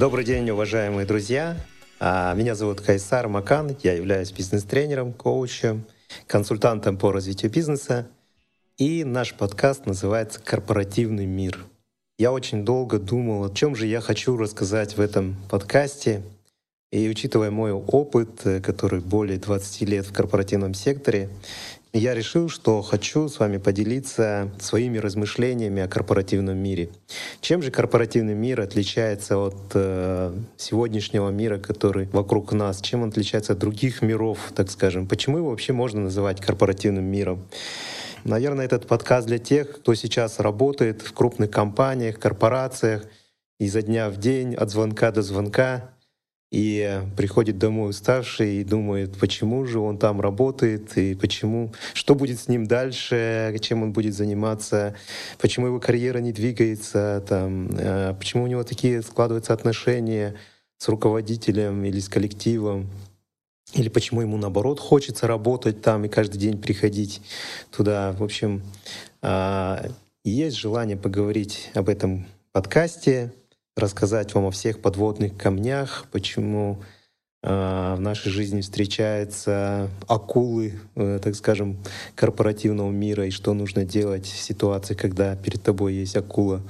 Добрый день, уважаемые друзья. А, меня зовут Кайсар Макан, я являюсь бизнес-тренером, коучем, консультантом по развитию бизнеса. И наш подкаст называется «Корпоративный мир». Я очень долго думал, о чем же я хочу рассказать в этом подкасте. И учитывая мой опыт, э, который более 20 лет в корпоративном секторе, я решил, что хочу с вами поделиться своими размышлениями о корпоративном мире. Чем же корпоративный мир отличается от э, сегодняшнего мира, который вокруг нас? Чем он отличается от других миров, так скажем? Почему его вообще можно называть корпоративным миром? Наверное, этот подкаст для тех, кто сейчас работает в крупных компаниях, корпорациях, изо дня в день, от звонка до звонка, и приходит домой уставший и думает, почему же он там работает, и почему, что будет с ним дальше, чем он будет заниматься, почему его карьера не двигается, там, э, почему у него такие складываются отношения с руководителем или с коллективом, или почему ему наоборот хочется работать там и каждый день приходить туда. В общем, а, есть желание поговорить об этом подкасте, рассказать вам о всех подводных камнях, почему э, в нашей жизни встречаются акулы, э, так скажем, корпоративного мира, и что нужно делать в ситуации, когда перед тобой есть акула.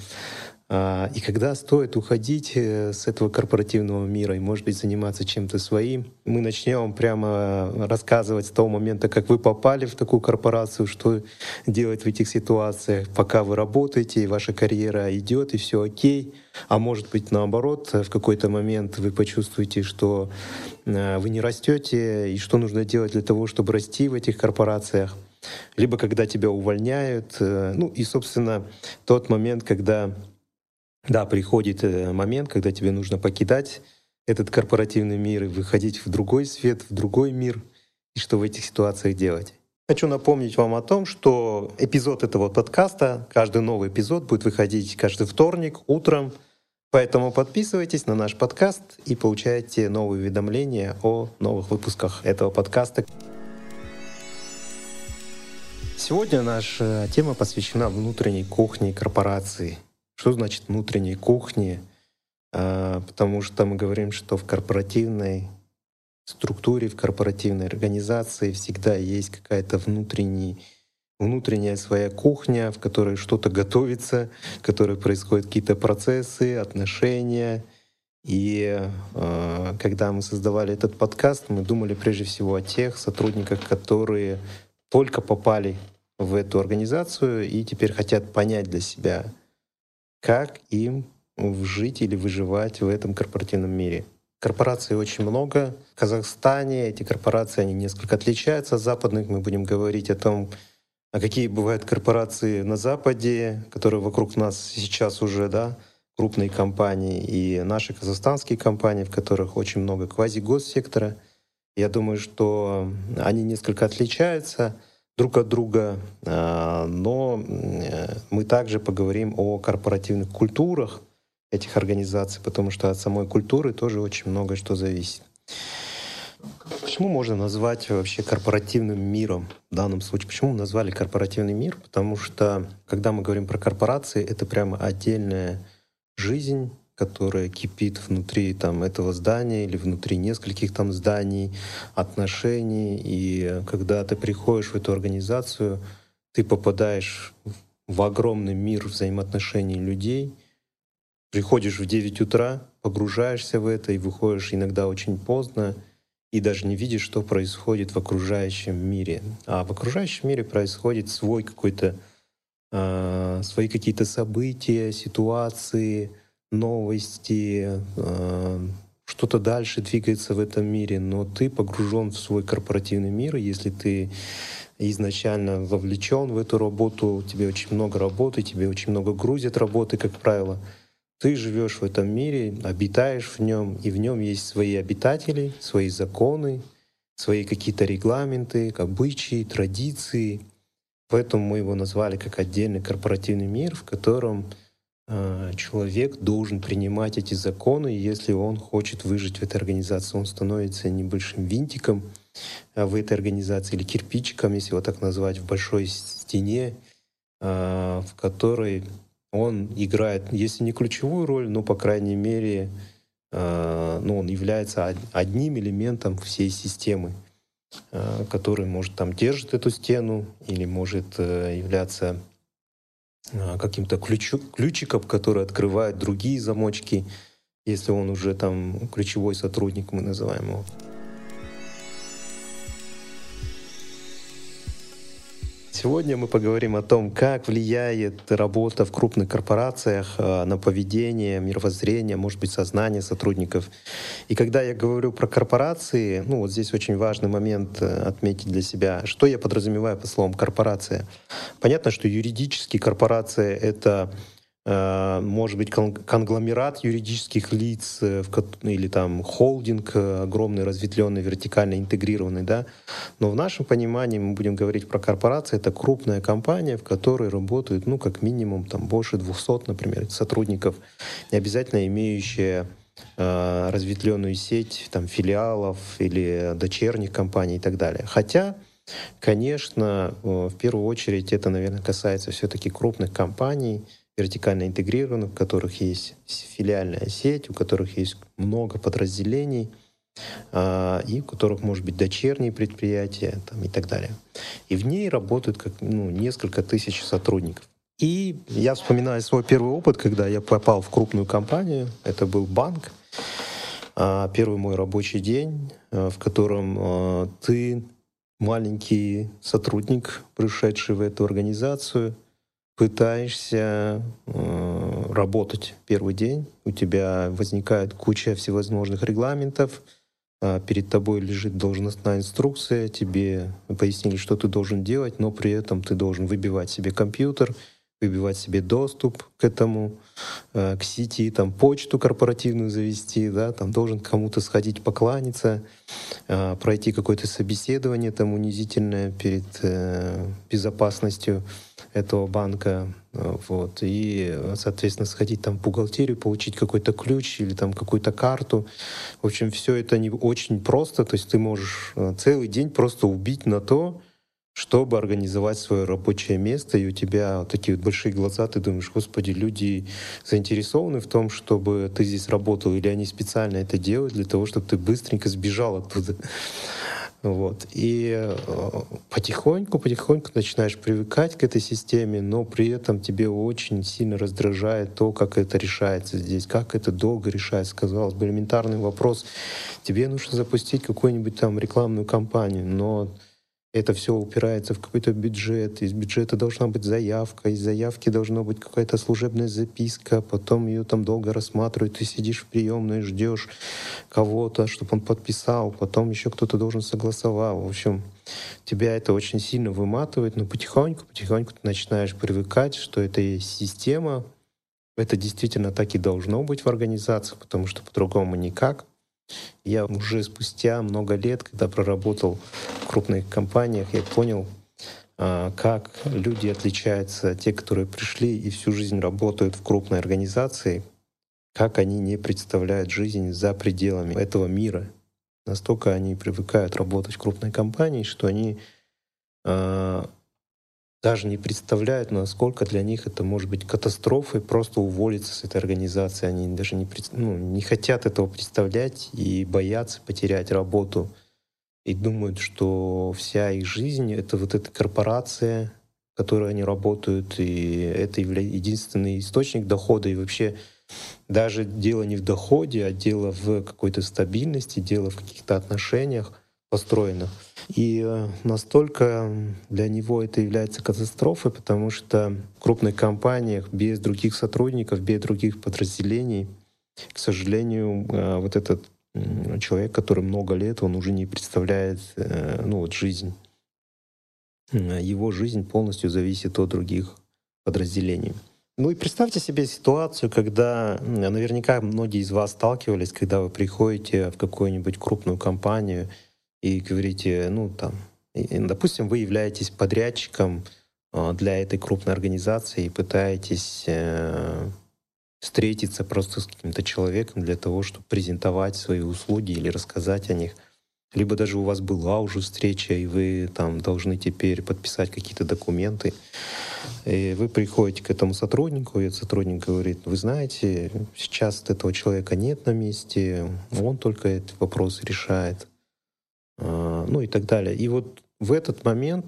А, и когда стоит уходить э, с этого корпоративного мира и, может быть, заниматься чем-то своим, мы начнем прямо рассказывать с того момента, как вы попали в такую корпорацию, что делать в этих ситуациях, пока вы работаете, и ваша карьера идет, и все окей. А может быть, наоборот, в какой-то момент вы почувствуете, что э, вы не растете, и что нужно делать для того, чтобы расти в этих корпорациях либо когда тебя увольняют. Э, ну и, собственно, тот момент, когда да, приходит э, момент, когда тебе нужно покидать этот корпоративный мир и выходить в другой свет, в другой мир, и что в этих ситуациях делать. Хочу напомнить вам о том, что эпизод этого подкаста, каждый новый эпизод будет выходить каждый вторник утром, поэтому подписывайтесь на наш подкаст и получайте новые уведомления о новых выпусках этого подкаста. Сегодня наша тема посвящена внутренней кухне корпорации — что значит внутренней кухни? А, потому что мы говорим, что в корпоративной структуре, в корпоративной организации всегда есть какая-то внутренняя внутренняя своя кухня, в которой что-то готовится, в которой происходят какие-то процессы, отношения. И э, когда мы создавали этот подкаст, мы думали прежде всего о тех сотрудниках, которые только попали в эту организацию и теперь хотят понять для себя, как им жить или выживать в этом корпоративном мире. Корпораций очень много. В Казахстане эти корпорации, они несколько отличаются от западных. Мы будем говорить о том, а какие бывают корпорации на Западе, которые вокруг нас сейчас уже, да, крупные компании, и наши казахстанские компании, в которых очень много квази-госсектора. Я думаю, что они несколько отличаются друг от друга, а, но мы также поговорим о корпоративных культурах этих организаций, потому что от самой культуры тоже очень много что зависит. Почему можно назвать вообще корпоративным миром в данном случае? Почему мы назвали корпоративный мир? Потому что, когда мы говорим про корпорации, это прямо отдельная жизнь, которая кипит внутри там, этого здания или внутри нескольких там зданий, отношений. И когда ты приходишь в эту организацию, ты попадаешь в огромный мир взаимоотношений людей, приходишь в 9 утра, погружаешься в это и выходишь иногда очень поздно, и даже не видишь, что происходит в окружающем мире. А в окружающем мире происходит свой какой-то, э, свои какие-то события, ситуации, новости, э, что-то дальше двигается в этом мире, но ты погружен в свой корпоративный мир, если ты изначально вовлечен в эту работу, тебе очень много работы, тебе очень много грузят работы, как правило. Ты живешь в этом мире, обитаешь в нем, и в нем есть свои обитатели, свои законы, свои какие-то регламенты, обычаи, традиции. Поэтому мы его назвали как отдельный корпоративный мир, в котором человек должен принимать эти законы, если он хочет выжить в этой организации. Он становится небольшим винтиком а, в этой организации или кирпичиком, если его так назвать, в большой стене, а, в которой он играет, если не ключевую роль, но, по крайней мере, э, ну, он является одним элементом всей системы, э, который может там держит эту стену или может являться каким-то ключу, ключиком, который открывает другие замочки, если он уже там ключевой сотрудник, мы называем его. Сегодня мы поговорим о том, как влияет работа в крупных корпорациях э, на поведение, мировоззрение, может быть, сознание сотрудников. И когда я говорю про корпорации, ну вот здесь очень важный момент э, отметить для себя, что я подразумеваю по словам корпорация. Понятно, что юридически корпорация — это может быть конгломерат юридических лиц э, или там холдинг э, огромный, разветвленный, вертикально интегрированный, да. Но в нашем понимании мы будем говорить про корпорации, это крупная компания, в которой работают, ну, как минимум, там, больше 200, например, сотрудников, не обязательно имеющие э, разветвленную сеть там, филиалов или дочерних компаний и так далее. Хотя, конечно, в первую очередь это, наверное, касается все-таки крупных компаний, вертикально интегрированных, у которых есть филиальная сеть, у которых есть много подразделений, а, и у которых может быть дочерние предприятия там, и так далее. И в ней работают как, ну, несколько тысяч сотрудников. И я вспоминаю свой первый опыт, когда я попал в крупную компанию. Это был банк. А, первый мой рабочий день, а, в котором ты маленький сотрудник, пришедший в эту организацию — пытаешься э, работать первый день, у тебя возникает куча всевозможных регламентов, э, перед тобой лежит должностная инструкция, тебе пояснили, что ты должен делать, но при этом ты должен выбивать себе компьютер, выбивать себе доступ к этому, э, к сети, там почту корпоративную завести, да, там должен кому-то сходить покланяться, э, пройти какое-то собеседование там унизительное перед э, безопасностью этого банка, вот, и, соответственно, сходить там в бухгалтерию, получить какой-то ключ или там какую-то карту. В общем, все это не очень просто, то есть ты можешь целый день просто убить на то, чтобы организовать свое рабочее место, и у тебя такие вот большие глаза, ты думаешь, господи, люди заинтересованы в том, чтобы ты здесь работал, или они специально это делают для того, чтобы ты быстренько сбежал оттуда. Вот. И э, потихоньку, потихоньку начинаешь привыкать к этой системе, но при этом тебе очень сильно раздражает то, как это решается здесь, как это долго решается. Казалось бы, элементарный вопрос. Тебе нужно запустить какую-нибудь там рекламную кампанию, но это все упирается в какой-то бюджет, из бюджета должна быть заявка, из заявки должна быть какая-то служебная записка, потом ее там долго рассматривают, ты сидишь в приемной, ждешь кого-то, чтобы он подписал, потом еще кто-то должен согласовал. В общем, тебя это очень сильно выматывает, но потихоньку, потихоньку ты начинаешь привыкать, что это есть система, это действительно так и должно быть в организациях, потому что по-другому никак. Я уже спустя много лет, когда проработал в крупных компаниях, я понял, а, как люди отличаются, те, которые пришли и всю жизнь работают в крупной организации, как они не представляют жизнь за пределами этого мира. Настолько они привыкают работать в крупной компании, что они а, даже не представляют, насколько для них это может быть катастрофой просто уволиться с этой организации. Они даже не, ну, не хотят этого представлять и боятся потерять работу. И думают, что вся их жизнь — это вот эта корпорация, в которой они работают, и это единственный источник дохода. И вообще даже дело не в доходе, а дело в какой-то стабильности, дело в каких-то отношениях построенных. И э, настолько для него это является катастрофой, потому что в крупных компаниях без других сотрудников, без других подразделений, к сожалению, э, вот этот человек, который много лет, он уже не представляет э, ну, вот жизнь. Его жизнь полностью зависит от других подразделений. Ну и представьте себе ситуацию, когда наверняка многие из вас сталкивались, когда вы приходите в какую-нибудь крупную компанию, и говорите, ну там, допустим, вы являетесь подрядчиком э, для этой крупной организации и пытаетесь э, встретиться просто с каким-то человеком для того, чтобы презентовать свои услуги или рассказать о них. либо даже у вас была уже встреча, и вы там должны теперь подписать какие-то документы. И вы приходите к этому сотруднику, и этот сотрудник говорит, вы знаете, сейчас этого человека нет на месте, он только этот вопрос решает, а, ну и так далее. И вот в этот момент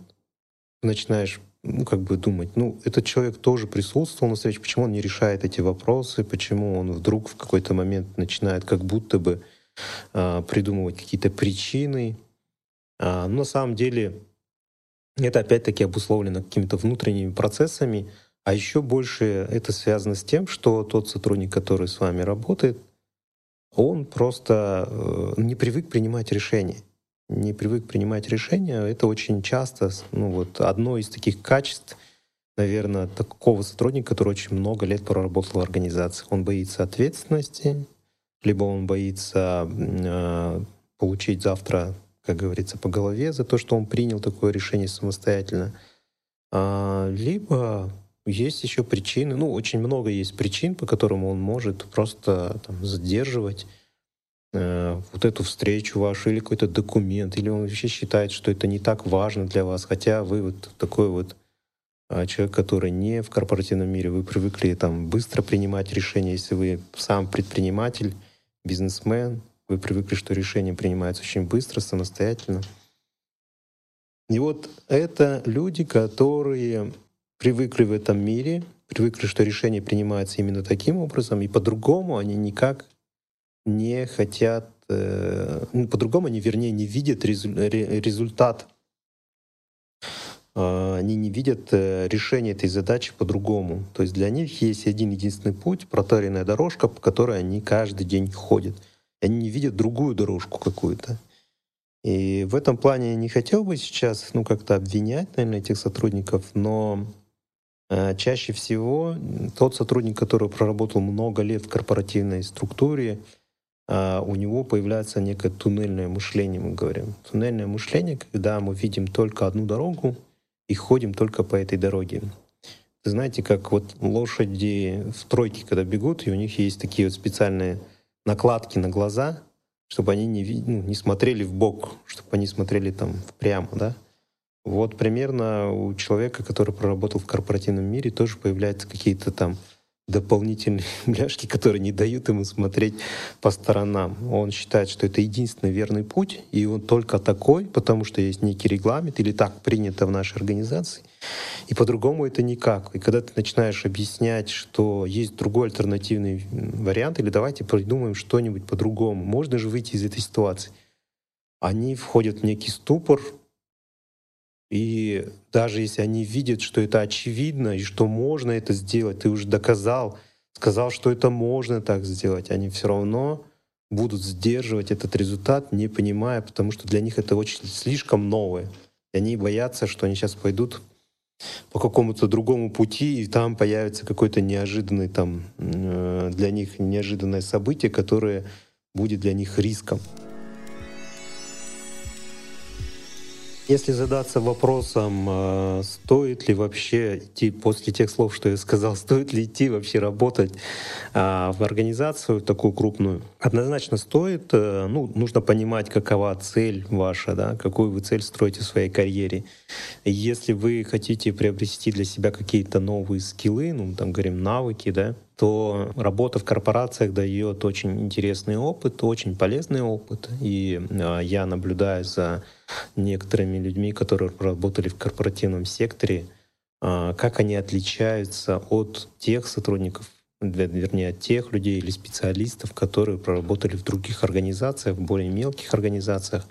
начинаешь ну, как бы думать, ну, этот человек тоже присутствовал на встрече, почему он не решает эти вопросы, почему он вдруг в какой-то момент начинает как будто бы э, придумывать какие-то причины. А, но на самом деле это опять-таки обусловлено какими-то внутренними процессами, а еще больше это связано с тем, что тот сотрудник, который с вами работает, он просто э, не привык принимать решения не привык принимать решения, это очень часто ну, вот, одно из таких качеств, наверное, такого сотрудника, который очень много лет проработал в организации. Он боится ответственности, либо он боится э, получить завтра, как говорится, по голове за то, что он принял такое решение самостоятельно, а, либо есть еще причины, ну, очень много есть причин, по которым он может просто там, задерживать вот эту встречу вашу или какой-то документ, или он вообще считает, что это не так важно для вас, хотя вы вот такой вот а, человек, который не в корпоративном мире, вы привыкли там быстро принимать решения, если вы сам предприниматель, бизнесмен, вы привыкли, что решения принимаются очень быстро, самостоятельно. И вот это люди, которые привыкли в этом мире, привыкли, что решения принимаются именно таким образом, и по-другому они никак не хотят, э, ну, по-другому они, вернее, не видят результат. Э, они не видят э, решение этой задачи по-другому. То есть для них есть один единственный путь, протаренная дорожка, по которой они каждый день ходят. Они не видят другую дорожку какую-то. И в этом плане я не хотел бы сейчас ну, как-то обвинять, наверное, этих сотрудников, но э, чаще всего тот сотрудник, который проработал много лет в корпоративной структуре, а, у него появляется некое туннельное мышление, мы говорим. Туннельное мышление, когда мы видим только одну дорогу и ходим только по этой дороге. Знаете, как вот лошади в тройке, когда бегут, и у них есть такие вот специальные накладки на глаза, чтобы они не, ну, не смотрели в бок, чтобы они смотрели там прямо, да. Вот примерно у человека, который проработал в корпоративном мире, тоже появляются какие-то там дополнительные бляшки, которые не дают ему смотреть по сторонам. Он считает, что это единственный верный путь, и он только такой, потому что есть некий регламент, или так принято в нашей организации, и по-другому это никак. И когда ты начинаешь объяснять, что есть другой альтернативный вариант, или давайте придумаем что-нибудь по-другому, можно же выйти из этой ситуации, они входят в некий ступор, и даже если они видят, что это очевидно и что можно это сделать, ты уже доказал, сказал, что это можно так сделать, они все равно будут сдерживать этот результат, не понимая, потому что для них это очень слишком новое. И они боятся, что они сейчас пойдут по какому-то другому пути, и там появится какой-то неожиданный там э, для них неожиданное событие, которое будет для них риском. Если задаться вопросом, э, стоит ли вообще идти после тех слов, что я сказал, стоит ли идти вообще работать а, в организацию такую крупную, однозначно стоит. Э, ну, нужно понимать, какова цель ваша, да, какую вы цель строите в своей карьере. Если вы хотите приобрести для себя какие-то новые скиллы, ну, там, говорим, навыки, да, то работа в корпорациях дает очень интересный опыт, очень полезный опыт. И э, я наблюдаю за некоторыми людьми, которые работали в корпоративном секторе, э, как они отличаются от тех сотрудников, вернее, от тех людей или специалистов, которые проработали в других организациях, в более мелких организациях.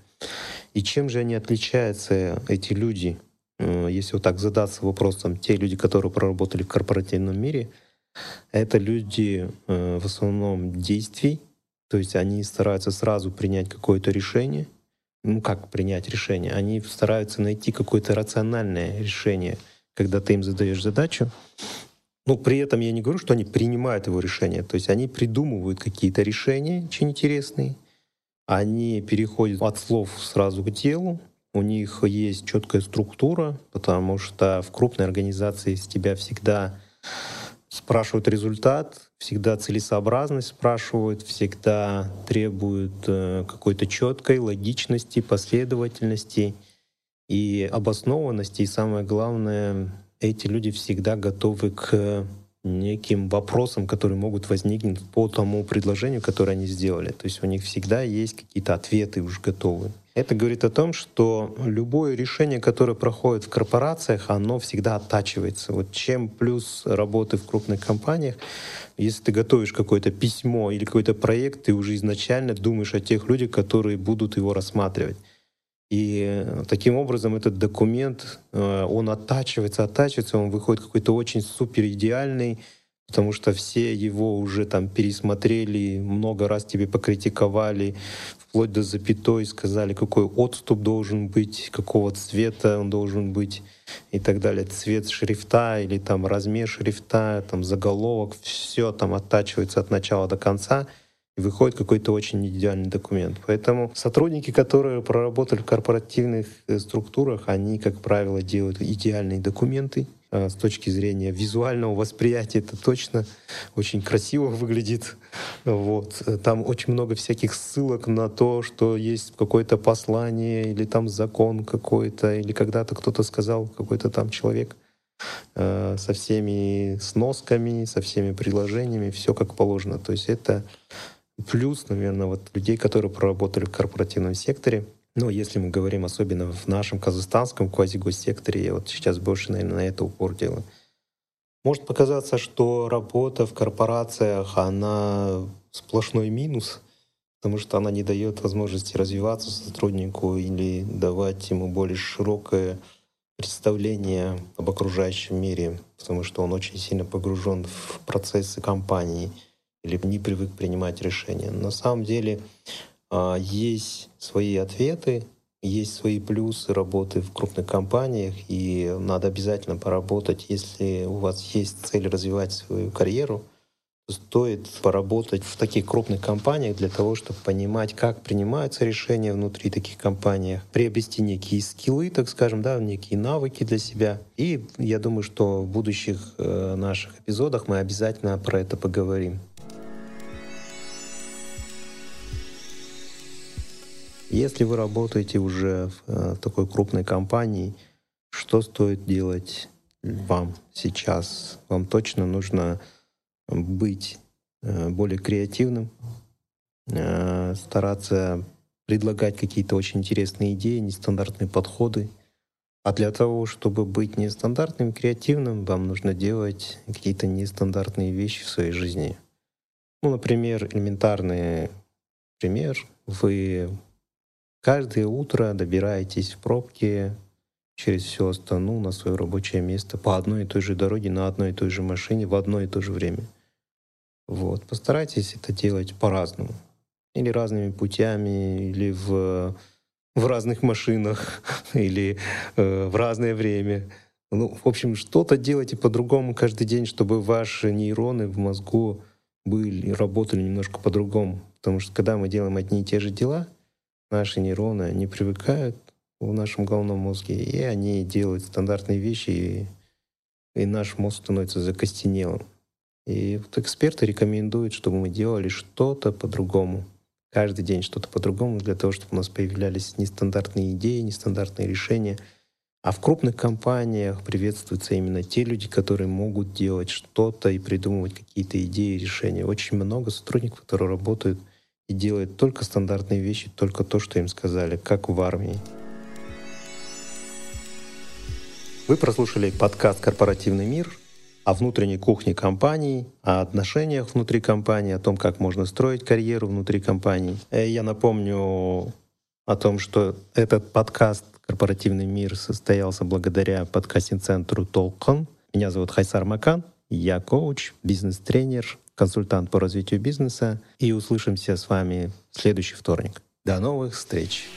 И чем же они отличаются, эти люди? Э, если вот так задаться вопросом, те люди, которые проработали в корпоративном мире — это люди э, в основном действий, то есть они стараются сразу принять какое-то решение. Ну как принять решение? Они стараются найти какое-то рациональное решение, когда ты им задаешь задачу. Но при этом я не говорю, что они принимают его решение. То есть они придумывают какие-то решения очень интересные. Они переходят от слов сразу к делу. У них есть четкая структура, потому что в крупной организации с тебя всегда спрашивают результат, всегда целесообразность спрашивают, всегда требуют э, какой-то четкой логичности, последовательности и обоснованности. И самое главное, эти люди всегда готовы к неким вопросам, которые могут возникнуть по тому предложению, которое они сделали. То есть у них всегда есть какие-то ответы уже готовы. Это говорит о том, что любое решение, которое проходит в корпорациях, оно всегда оттачивается. Вот чем плюс работы в крупных компаниях, если ты готовишь какое-то письмо или какой-то проект, ты уже изначально думаешь о тех людях, которые будут его рассматривать. И таким образом этот документ, э, он оттачивается, оттачивается, он выходит какой-то очень супер идеальный, потому что все его уже там пересмотрели, много раз тебе покритиковали, вплоть до запятой сказали, какой отступ должен быть, какого цвета он должен быть и так далее. Цвет шрифта или там размер шрифта, там заголовок, все там оттачивается от начала до конца — и выходит какой-то очень идеальный документ. Поэтому сотрудники, которые проработали в корпоративных э, структурах, они, как правило, делают идеальные документы, с точки зрения визуального восприятия это точно очень красиво выглядит. Вот. Там очень много всяких ссылок на то, что есть какое-то послание или там закон какой-то, или когда-то кто-то сказал, какой-то там человек э, со всеми сносками, со всеми приложениями, все как положено. То есть это Плюс, наверное, вот людей, которые проработали в корпоративном секторе, ну, если мы говорим особенно в нашем казахстанском квазигоссекторе, я вот сейчас больше, наверное, на это упор делаю. Может показаться, что работа в корпорациях, она сплошной минус, потому что она не дает возможности развиваться сотруднику или давать ему более широкое представление об окружающем мире, потому что он очень сильно погружен в процессы компании — или не привык принимать решения. На самом деле есть свои ответы, есть свои плюсы работы в крупных компаниях, и надо обязательно поработать, если у вас есть цель развивать свою карьеру, стоит поработать в таких крупных компаниях для того, чтобы понимать, как принимаются решения внутри таких компаний, приобрести некие скиллы, так скажем, да, некие навыки для себя. И я думаю, что в будущих э, наших эпизодах мы обязательно про это поговорим. Если вы работаете уже в э, такой крупной компании, что стоит делать вам сейчас? Вам точно нужно быть э, более креативным, э, стараться предлагать какие-то очень интересные идеи, нестандартные подходы. А для того, чтобы быть нестандартным, креативным, вам нужно делать какие-то нестандартные вещи в своей жизни. Ну, например, элементарный пример. Вы Каждое утро добираетесь в пробке через всю Астану на свое рабочее место по одной и той же дороге, на одной и той же машине в одно и то же время. Вот. Постарайтесь это делать по-разному. Или разными путями, или в, в разных машинах, или э, в разное время. Ну, в общем, что-то делайте по-другому каждый день, чтобы ваши нейроны в мозгу были, работали немножко по-другому. Потому что когда мы делаем одни и те же дела — наши нейроны, они привыкают в нашем головном мозге, и они делают стандартные вещи, и, и наш мозг становится закостенелым. И вот эксперты рекомендуют, чтобы мы делали что-то по-другому. Каждый день что-то по-другому для того, чтобы у нас появлялись нестандартные идеи, нестандартные решения. А в крупных компаниях приветствуются именно те люди, которые могут делать что-то и придумывать какие-то идеи, решения. Очень много сотрудников, которые работают — и делает только стандартные вещи, только то, что им сказали, как в армии. Вы прослушали подкаст «Корпоративный мир» о внутренней кухне компании, о отношениях внутри компании, о том, как можно строить карьеру внутри компании. Э, я напомню о том, что этот подкаст «Корпоративный мир» состоялся благодаря подкастинг-центру Толкон. Меня зовут Хайсар Макан, я коуч, бизнес-тренер, консультант по развитию бизнеса. И услышимся с вами в следующий вторник. До новых встреч!